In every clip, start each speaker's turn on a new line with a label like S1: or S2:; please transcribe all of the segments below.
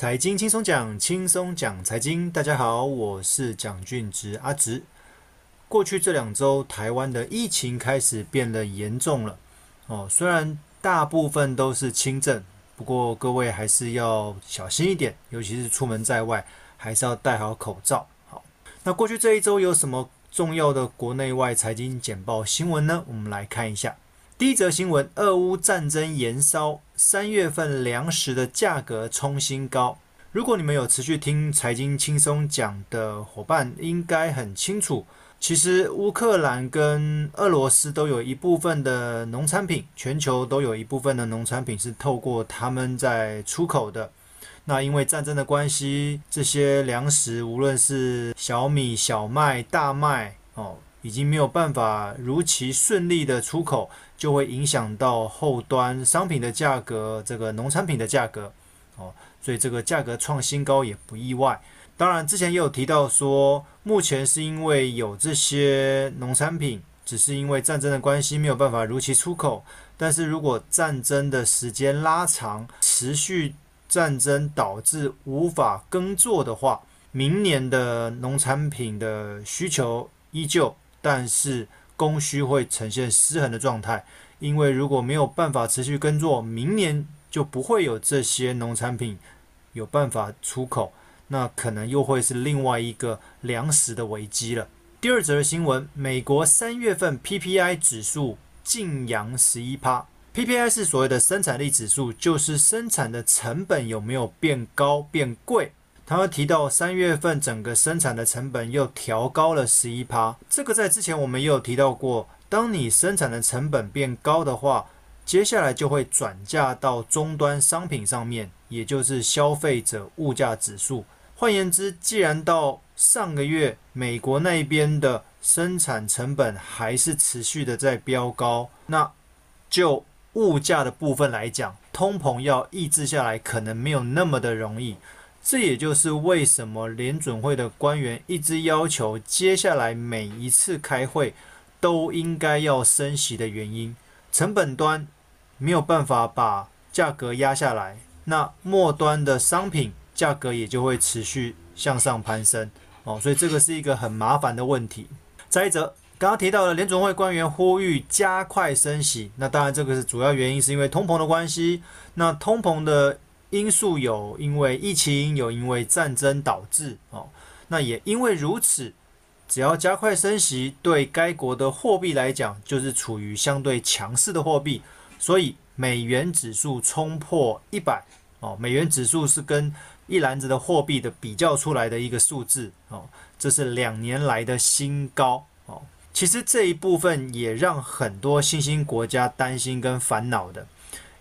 S1: 财经轻松讲，轻松讲财经。大家好，我是蒋俊植阿植。过去这两周，台湾的疫情开始变得严重了。哦，虽然大部分都是轻症，不过各位还是要小心一点，尤其是出门在外，还是要戴好口罩。好，那过去这一周有什么重要的国内外财经简报新闻呢？我们来看一下。第一则新闻：俄乌战争延烧，三月份粮食的价格冲新高。如果你们有持续听财经轻松讲的伙伴，应该很清楚，其实乌克兰跟俄罗斯都有一部分的农产品，全球都有一部分的农产品是透过他们在出口的。那因为战争的关系，这些粮食，无论是小米、小麦、大麦，哦。已经没有办法如期顺利的出口，就会影响到后端商品的价格，这个农产品的价格，哦，所以这个价格创新高也不意外。当然，之前也有提到说，目前是因为有这些农产品，只是因为战争的关系没有办法如期出口。但是如果战争的时间拉长，持续战争导致无法耕作的话，明年的农产品的需求依旧。但是供需会呈现失衡的状态，因为如果没有办法持续耕作，明年就不会有这些农产品有办法出口，那可能又会是另外一个粮食的危机了。第二则新闻，美国三月份 PPI 指数劲扬十一趴，PPI 是所谓的生产力指数，就是生产的成本有没有变高变贵。他们提到三月份整个生产的成本又调高了十一趴，这个在之前我们也有提到过。当你生产的成本变高的话，接下来就会转嫁到终端商品上面，也就是消费者物价指数。换言之，既然到上个月美国那边的生产成本还是持续的在飙高，那就物价的部分来讲，通膨要抑制下来可能没有那么的容易。这也就是为什么联准会的官员一直要求，接下来每一次开会都应该要升息的原因。成本端没有办法把价格压下来，那末端的商品价格也就会持续向上攀升哦，所以这个是一个很麻烦的问题。再一则，刚刚提到了联准会官员呼吁加快升息，那当然这个是主要原因，是因为通膨的关系。那通膨的。因素有因为疫情，有因为战争导致哦，那也因为如此，只要加快升息，对该国的货币来讲，就是处于相对强势的货币，所以美元指数冲破一百哦，美元指数是跟一篮子的货币的比较出来的一个数字哦，这是两年来的新高哦。其实这一部分也让很多新兴国家担心跟烦恼的。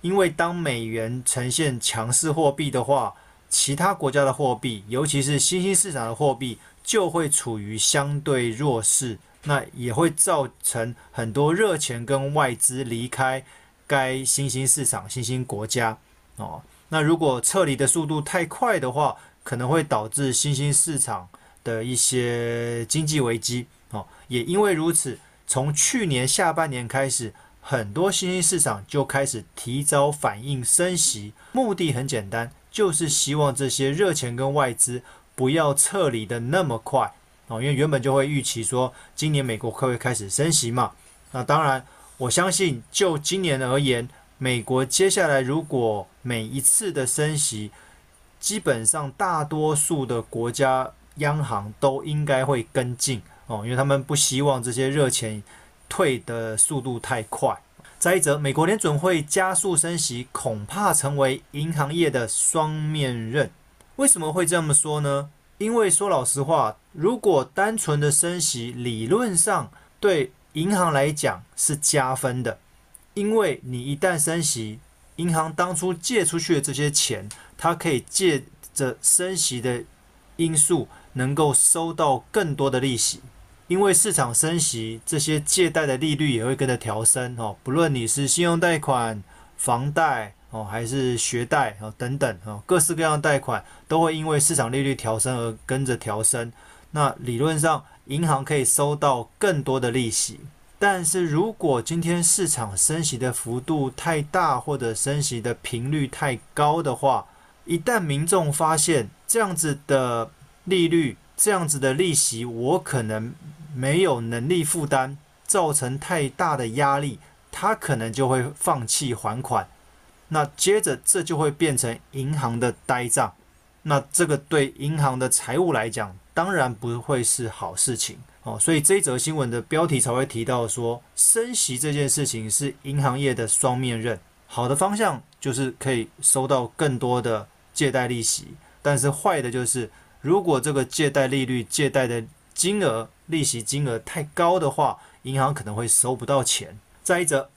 S1: 因为当美元呈现强势货币的话，其他国家的货币，尤其是新兴市场的货币，就会处于相对弱势，那也会造成很多热钱跟外资离开该新兴市场、新兴国家哦。那如果撤离的速度太快的话，可能会导致新兴市场的一些经济危机哦。也因为如此，从去年下半年开始。很多新兴市场就开始提早反应升息，目的很简单，就是希望这些热钱跟外资不要撤离的那么快哦，因为原本就会预期说今年美国会不会开始升息嘛。那当然，我相信就今年而言，美国接下来如果每一次的升息，基本上大多数的国家央行都应该会跟进哦，因为他们不希望这些热钱。退的速度太快。再一则，美国联准会加速升息，恐怕成为银行业的双面刃。为什么会这么说呢？因为说老实话，如果单纯的升息，理论上对银行来讲是加分的，因为你一旦升息，银行当初借出去的这些钱，它可以借着升息的因素，能够收到更多的利息。因为市场升息，这些借贷的利率也会跟着调升哦。不论你是信用贷款、房贷哦，还是学贷哦等等哦，各式各样的贷款都会因为市场利率调升而跟着调升。那理论上，银行可以收到更多的利息。但是如果今天市场升息的幅度太大，或者升息的频率太高的话，一旦民众发现这样子的利率、这样子的利息，我可能没有能力负担，造成太大的压力，他可能就会放弃还款。那接着这就会变成银行的呆账。那这个对银行的财务来讲，当然不会是好事情哦。所以这一则新闻的标题才会提到说，升息这件事情是银行业的双面刃。好的方向就是可以收到更多的借贷利息，但是坏的就是，如果这个借贷利率、借贷的金额、利息金额太高的话，银行可能会收不到钱。再一则，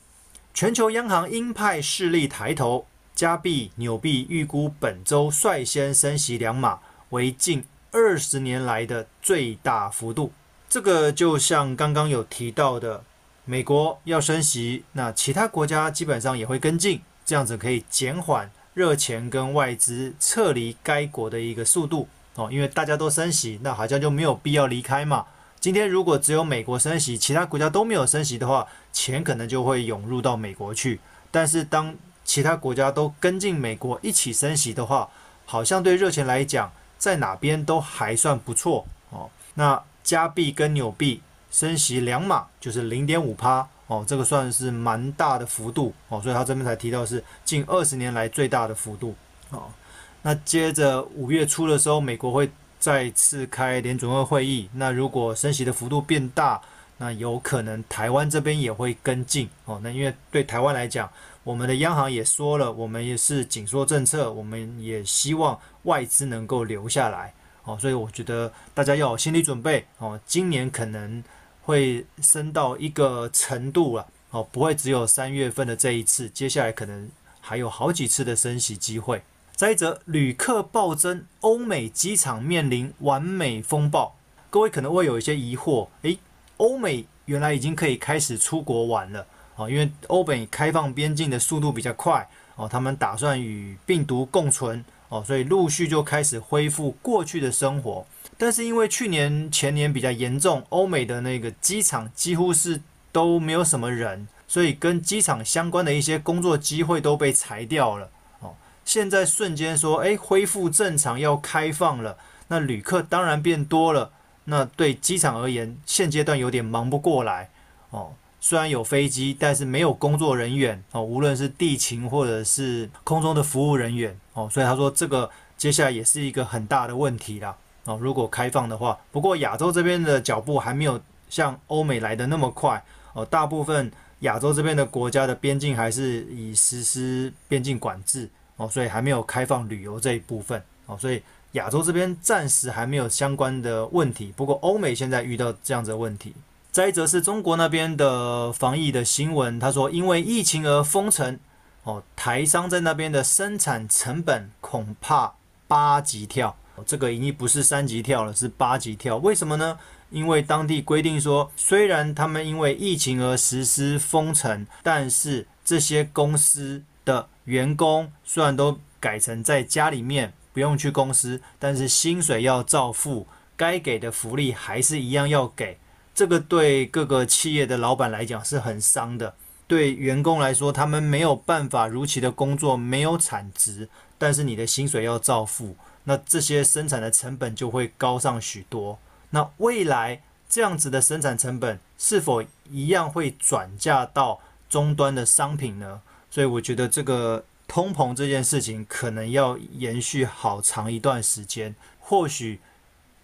S1: 全球央行鹰派势力抬头。加币、纽币预估本周率先升息两码，为近二十年来的最大幅度。这个就像刚刚有提到的，美国要升息，那其他国家基本上也会跟进，这样子可以减缓热钱跟外资撤离该国的一个速度哦。因为大家都升息，那好像就没有必要离开嘛。今天如果只有美国升息，其他国家都没有升息的话，钱可能就会涌入到美国去。但是当其他国家都跟进美国一起升息的话，好像对热钱来讲，在哪边都还算不错哦。那加币跟纽币升息两码，就是零点五趴哦，这个算是蛮大的幅度哦。所以他这边才提到是近二十年来最大的幅度哦。那接着五月初的时候，美国会再次开联准会会议，那如果升息的幅度变大，那有可能台湾这边也会跟进哦。那因为对台湾来讲，我们的央行也说了，我们也是紧缩政策，我们也希望外资能够留下来哦。所以我觉得大家要有心理准备哦，今年可能会升到一个程度了哦，不会只有三月份的这一次，接下来可能还有好几次的升息机会。再者，旅客暴增，欧美机场面临完美风暴。各位可能会有一些疑惑，诶，欧美原来已经可以开始出国玩了。啊，因为欧美开放边境的速度比较快哦，他们打算与病毒共存哦，所以陆续就开始恢复过去的生活。但是因为去年前年比较严重，欧美的那个机场几乎是都没有什么人，所以跟机场相关的一些工作机会都被裁掉了。现在瞬间说，哎，恢复正常要开放了，那旅客当然变多了，那对机场而言，现阶段有点忙不过来哦。虽然有飞机，但是没有工作人员哦，无论是地勤或者是空中的服务人员哦，所以他说这个接下来也是一个很大的问题啦哦。如果开放的话，不过亚洲这边的脚步还没有像欧美来的那么快哦，大部分亚洲这边的国家的边境还是以实施边境管制哦，所以还没有开放旅游这一部分哦，所以亚洲这边暂时还没有相关的问题。不过欧美现在遇到这样子的问题。再一则是中国那边的防疫的新闻，他说因为疫情而封城，哦，台商在那边的生产成本恐怕八级跳，这个已经不是三级跳了，是八级跳。为什么呢？因为当地规定说，虽然他们因为疫情而实施封城，但是这些公司的员工虽然都改成在家里面不用去公司，但是薪水要照付，该给的福利还是一样要给。这个对各个企业的老板来讲是很伤的，对员工来说，他们没有办法如期的工作，没有产值，但是你的薪水要照付，那这些生产的成本就会高上许多。那未来这样子的生产成本是否一样会转嫁到终端的商品呢？所以我觉得这个通膨这件事情可能要延续好长一段时间，或许。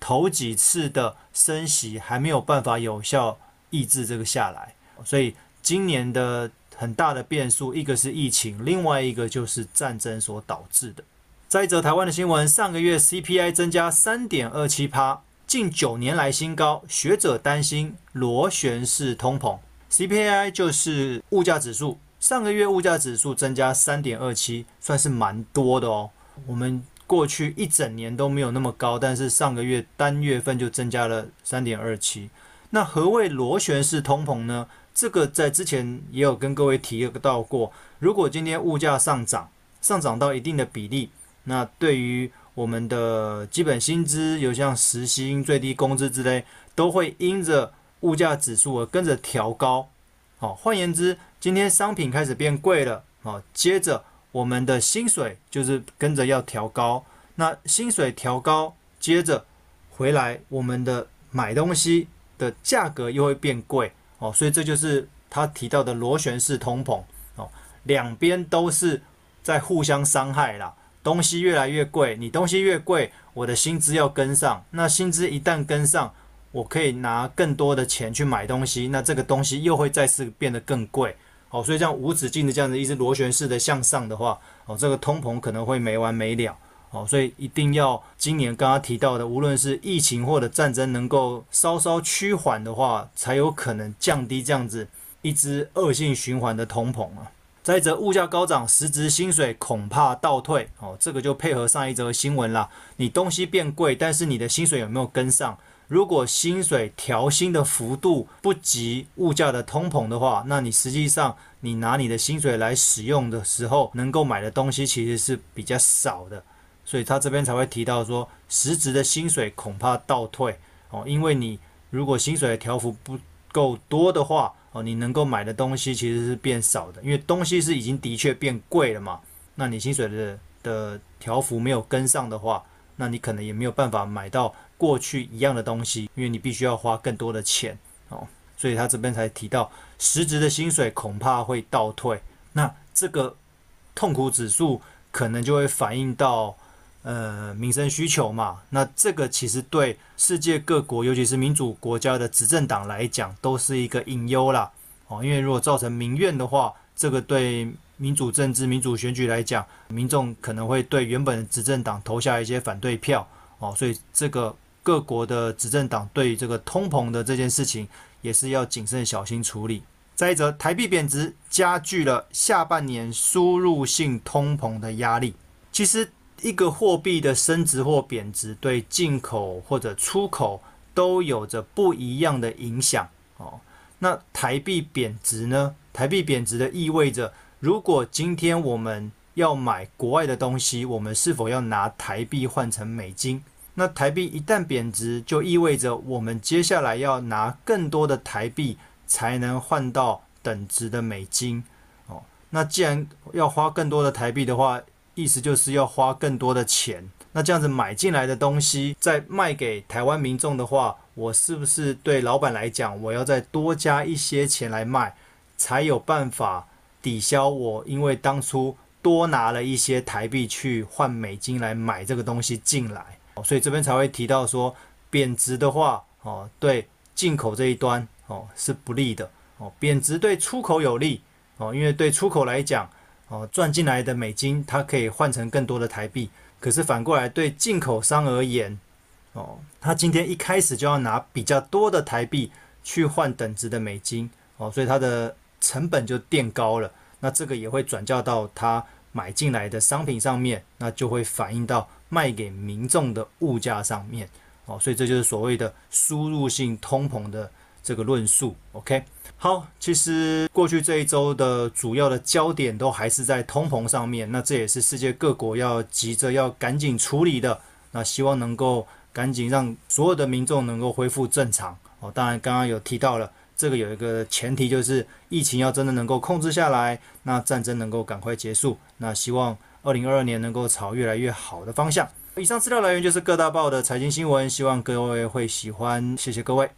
S1: 头几次的升息还没有办法有效抑制这个下来，所以今年的很大的变数，一个是疫情，另外一个就是战争所导致的。再一则台湾的新闻，上个月 CPI 增加三点二七趴，近九年来新高，学者担心螺旋式通膨。CPI 就是物价指数，上个月物价指数增加三点二七，算是蛮多的哦。我们。过去一整年都没有那么高，但是上个月单月份就增加了三点二七。那何谓螺旋式通膨呢？这个在之前也有跟各位提到过。如果今天物价上涨，上涨到一定的比例，那对于我们的基本薪资，有像时薪、最低工资之类，都会因着物价指数而跟着调高。好，换言之，今天商品开始变贵了，哦，接着我们的薪水就是跟着要调高。那薪水调高，接着回来，我们的买东西的价格又会变贵哦。所以这就是他提到的螺旋式通膨哦，两边都是在互相伤害啦。东西越来越贵，你东西越贵，我的薪资要跟上。那薪资一旦跟上，我可以拿更多的钱去买东西，那这个东西又会再次变得更贵。哦，所以这样无止境的这样子一直螺旋式的向上的话，哦，这个通膨可能会没完没了。哦，所以一定要今年刚刚提到的，无论是疫情或者战争能够稍稍趋缓的话，才有可能降低这样子一直恶性循环的通膨啊。再者，物价高涨，实质薪水恐怕倒退。哦，这个就配合上一则新闻啦。你东西变贵，但是你的薪水有没有跟上？如果薪水调薪的幅度不及物价的通膨的话，那你实际上你拿你的薪水来使用的时候，能够买的东西其实是比较少的。所以他这边才会提到说，实质的薪水恐怕倒退。哦，因为你如果薪水的调幅不够多的话，哦，你能够买的东西其实是变少的，因为东西是已经的确变贵了嘛。那你薪水的的调幅没有跟上的话，那你可能也没有办法买到过去一样的东西，因为你必须要花更多的钱哦。所以他这边才提到，实质的薪水恐怕会倒退。那这个痛苦指数可能就会反映到。呃，民生需求嘛，那这个其实对世界各国，尤其是民主国家的执政党来讲，都是一个隐忧啦。哦，因为如果造成民怨的话，这个对民主政治、民主选举来讲，民众可能会对原本的执政党投下一些反对票。哦，所以这个各国的执政党对于这个通膨的这件事情，也是要谨慎小心处理。再者，台币贬值加剧了下半年输入性通膨的压力。其实。一个货币的升值或贬值，对进口或者出口都有着不一样的影响哦。那台币贬值呢？台币贬值的意味着，如果今天我们要买国外的东西，我们是否要拿台币换成美金？那台币一旦贬值，就意味着我们接下来要拿更多的台币才能换到等值的美金哦。那既然要花更多的台币的话，意思就是要花更多的钱，那这样子买进来的东西再卖给台湾民众的话，我是不是对老板来讲，我要再多加一些钱来卖，才有办法抵消我因为当初多拿了一些台币去换美金来买这个东西进来，所以这边才会提到说，贬值的话，哦，对进口这一端哦是不利的，哦，贬值对出口有利，哦，因为对出口来讲。哦，赚进来的美金，它可以换成更多的台币。可是反过来，对进口商而言，哦，他今天一开始就要拿比较多的台币去换等值的美金，哦，所以他的成本就垫高了。那这个也会转嫁到他买进来的商品上面，那就会反映到卖给民众的物价上面。哦，所以这就是所谓的输入性通膨的这个论述。OK。好，其实过去这一周的主要的焦点都还是在通膨上面，那这也是世界各国要急着要赶紧处理的。那希望能够赶紧让所有的民众能够恢复正常。哦，当然刚刚有提到了，这个有一个前提就是疫情要真的能够控制下来，那战争能够赶快结束。那希望二零二二年能够朝越来越好的方向。以上资料来源就是各大报的财经新闻，希望各位会喜欢，谢谢各位。